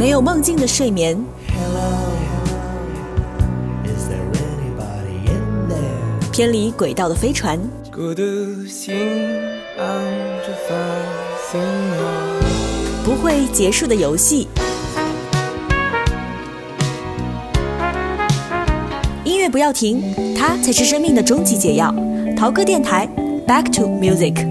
没有梦境的睡眠，偏离轨道的飞船，不会结束的游戏。音乐不要停，它才是生命的终极解药。淘歌电台，back to music。